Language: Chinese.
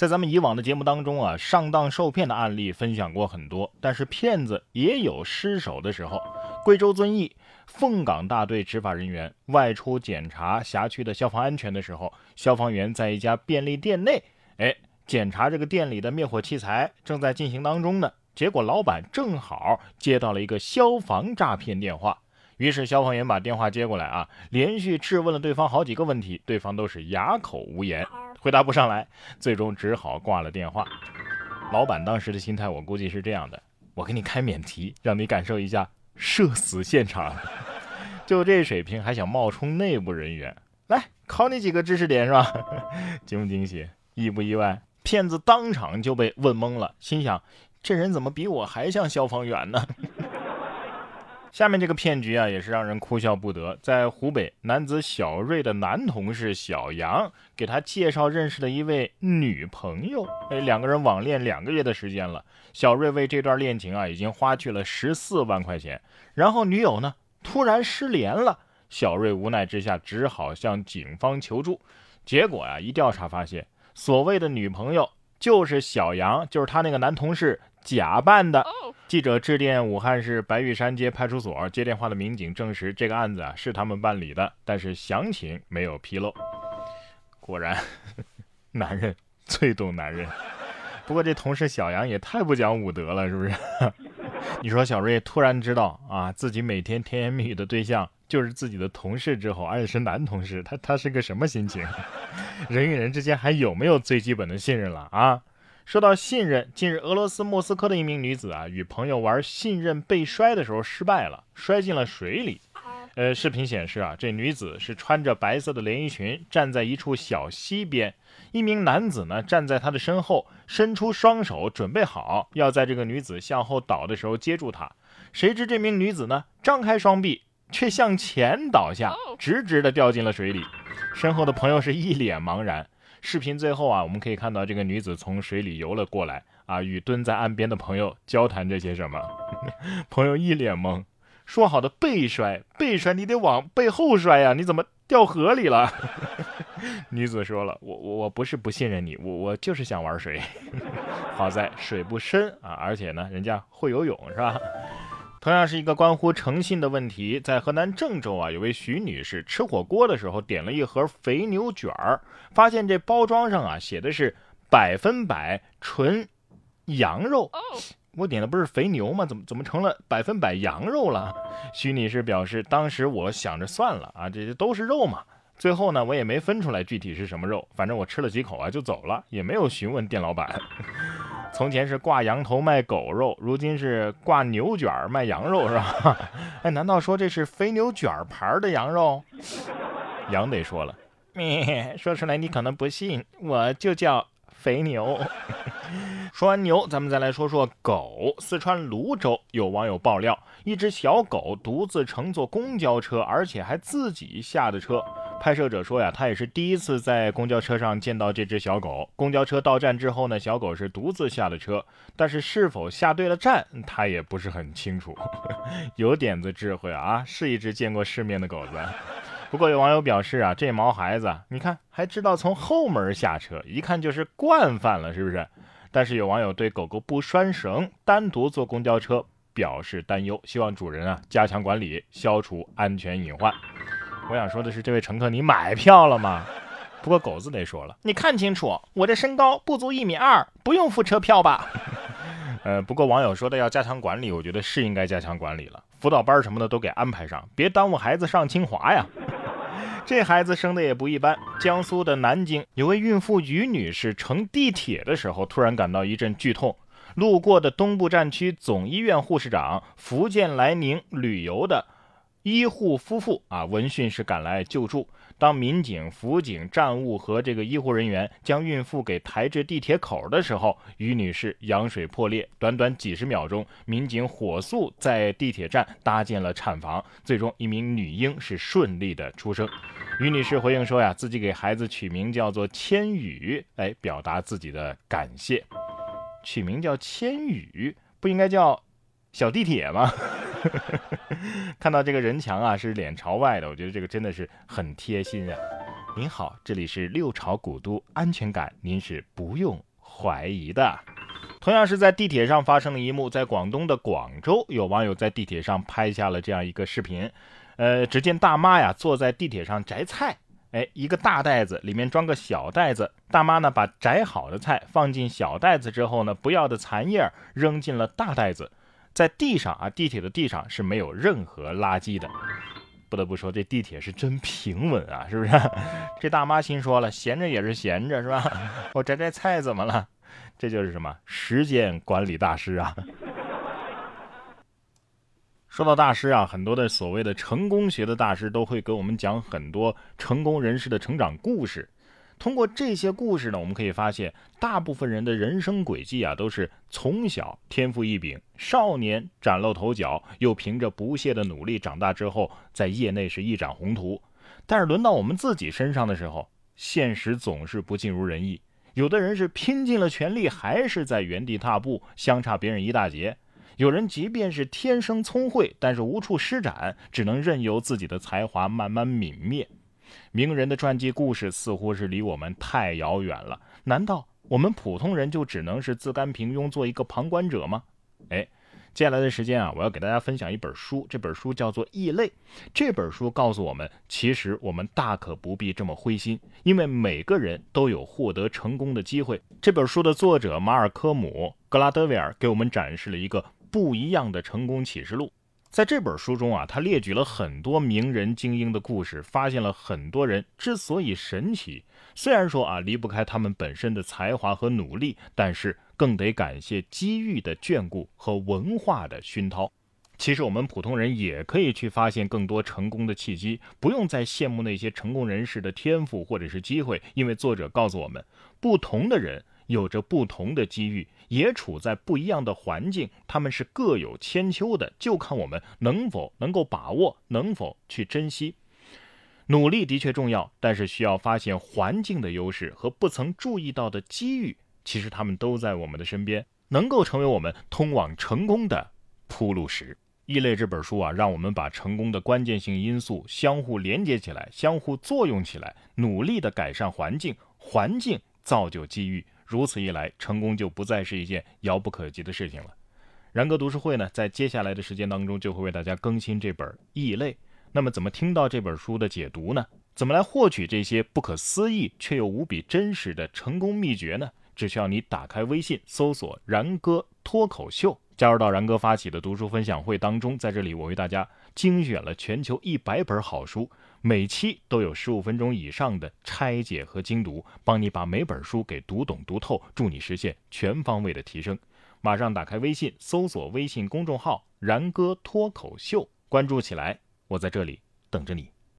在咱们以往的节目当中啊，上当受骗的案例分享过很多，但是骗子也有失手的时候。贵州遵义凤岗大队执法人员外出检查辖区的消防安全的时候，消防员在一家便利店内，哎，检查这个店里的灭火器材正在进行当中呢。结果老板正好接到了一个消防诈骗电话，于是消防员把电话接过来啊，连续质问了对方好几个问题，对方都是哑口无言。回答不上来，最终只好挂了电话。老板当时的心态，我估计是这样的：我给你开免提，让你感受一下社死现场。就这水平，还想冒充内部人员？来考你几个知识点是吧？惊不惊喜？意不意外？骗子当场就被问懵了，心想：这人怎么比我还像消防员呢？下面这个骗局啊，也是让人哭笑不得。在湖北，男子小瑞的男同事小杨给他介绍认识了一位女朋友，哎，两个人网恋两个月的时间了。小瑞为这段恋情啊，已经花去了十四万块钱。然后女友呢，突然失联了，小瑞无奈之下只好向警方求助。结果啊，一调查发现，所谓的女朋友就是小杨，就是他那个男同事。假扮的记者致电武汉市白玉山街派出所接电话的民警证实，这个案子啊是他们办理的，但是详情没有披露。果然，男人最懂男人。不过这同事小杨也太不讲武德了，是不是？你说小瑞突然知道啊自己每天甜言蜜语的对象就是自己的同事之后，而且是男同事，他他是个什么心情？人与人之间还有没有最基本的信任了啊？说到信任，近日俄罗斯莫斯科的一名女子啊，与朋友玩信任背摔的时候失败了，摔进了水里。呃，视频显示啊，这女子是穿着白色的连衣裙，站在一处小溪边，一名男子呢站在她的身后，伸出双手准备好要在这个女子向后倒的时候接住她。谁知这名女子呢张开双臂，却向前倒下，直直的掉进了水里。身后的朋友是一脸茫然。视频最后啊，我们可以看到这个女子从水里游了过来啊，与蹲在岸边的朋友交谈着些什么。朋友一脸懵，说好的背摔，背摔你得往背后摔呀，你怎么掉河里了？女子说了，我我我不是不信任你，我我就是想玩水。好在水不深啊，而且呢，人家会游泳是吧？同样是一个关乎诚信的问题，在河南郑州啊，有位徐女士吃火锅的时候点了一盒肥牛卷儿，发现这包装上啊写的是百分百纯羊肉。我点的不是肥牛吗？怎么怎么成了百分百羊肉了？徐女士表示，当时我想着算了啊，这些都是肉嘛。最后呢，我也没分出来具体是什么肉，反正我吃了几口啊就走了，也没有询问店老板。从前是挂羊头卖狗肉，如今是挂牛卷卖羊肉，是吧？哎，难道说这是肥牛卷牌的羊肉？羊得说了，说出来你可能不信，我就叫肥牛。说完牛，咱们再来说说狗。四川泸州有网友爆料，一只小狗独自乘坐公交车，而且还自己下的车。拍摄者说呀，他也是第一次在公交车上见到这只小狗。公交车到站之后呢，小狗是独自下的车，但是是否下对了站，他也不是很清楚。有点子智慧啊，是一只见过世面的狗子。不过有网友表示啊，这毛孩子，你看还知道从后门下车，一看就是惯犯了，是不是？但是有网友对狗狗不拴绳单独坐公交车表示担忧，希望主人啊加强管理，消除安全隐患。我想说的是，这位乘客，你买票了吗？不过狗子得说了，你看清楚，我这身高不足一米二，不用付车票吧？呃，不过网友说的要加强管理，我觉得是应该加强管理了，辅导班什么的都给安排上，别耽误孩子上清华呀。这孩子生的也不一般。江苏的南京有位孕妇于女士乘地铁的时候，突然感到一阵剧痛，路过的东部战区总医院护士长，福建来宁旅游的。医护夫妇啊，闻讯是赶来救助。当民警、辅警、站务和这个医护人员将孕妇给抬至地铁口的时候，于女士羊水破裂。短短几十秒钟，民警火速在地铁站搭建了产房，最终一名女婴是顺利的出生。于女士回应说呀，自己给孩子取名叫做千羽，来表达自己的感谢。取名叫千羽，不应该叫小地铁吗？看到这个人墙啊，是脸朝外的，我觉得这个真的是很贴心啊。您好，这里是六朝古都，安全感您是不用怀疑的。同样是在地铁上发生的一幕，在广东的广州，有网友在地铁上拍下了这样一个视频。呃，只见大妈呀坐在地铁上摘菜，哎，一个大袋子里面装个小袋子，大妈呢把摘好的菜放进小袋子之后呢，不要的残叶扔进了大袋子，在地上啊，地铁的地上是没有任何垃圾的。不得不说，这地铁是真平稳啊，是不是？这大妈心说了，闲着也是闲着，是吧？我摘摘菜怎么了？这就是什么时间管理大师啊！说到大师啊，很多的所谓的成功学的大师都会给我们讲很多成功人士的成长故事。通过这些故事呢，我们可以发现，大部分人的人生轨迹啊，都是从小天赋异禀，少年崭露头角，又凭着不懈的努力，长大之后在业内是一展宏图。但是轮到我们自己身上的时候，现实总是不尽如人意。有的人是拼尽了全力，还是在原地踏步，相差别人一大截；有人即便是天生聪慧，但是无处施展，只能任由自己的才华慢慢泯灭。名人的传记故事似乎是离我们太遥远了，难道我们普通人就只能是自甘平庸，做一个旁观者吗？哎。接下来的时间啊，我要给大家分享一本书，这本书叫做《异类》。这本书告诉我们，其实我们大可不必这么灰心，因为每个人都有获得成功的机会。这本书的作者马尔科姆·格拉德维尔给我们展示了一个不一样的成功启示录。在这本书中啊，他列举了很多名人精英的故事，发现了很多人之所以神奇，虽然说啊离不开他们本身的才华和努力，但是。更得感谢机遇的眷顾和文化的熏陶。其实我们普通人也可以去发现更多成功的契机，不用再羡慕那些成功人士的天赋或者是机会，因为作者告诉我们，不同的人有着不同的机遇，也处在不一样的环境，他们是各有千秋的，就看我们能否能够把握，能否去珍惜。努力的确重要，但是需要发现环境的优势和不曾注意到的机遇。其实他们都在我们的身边，能够成为我们通往成功的铺路石。《异类》这本书啊，让我们把成功的关键性因素相互连接起来，相互作用起来，努力的改善环境，环境造就机遇。如此一来，成功就不再是一件遥不可及的事情了。然哥读书会呢，在接下来的时间当中，就会为大家更新这本《异类》。那么，怎么听到这本书的解读呢？怎么来获取这些不可思议却又无比真实的成功秘诀呢？只需要你打开微信，搜索“然哥脱口秀”，加入到然哥发起的读书分享会当中。在这里，我为大家精选了全球一百本好书，每期都有十五分钟以上的拆解和精读，帮你把每本书给读懂读透，助你实现全方位的提升。马上打开微信，搜索微信公众号“然哥脱口秀”，关注起来，我在这里等着你。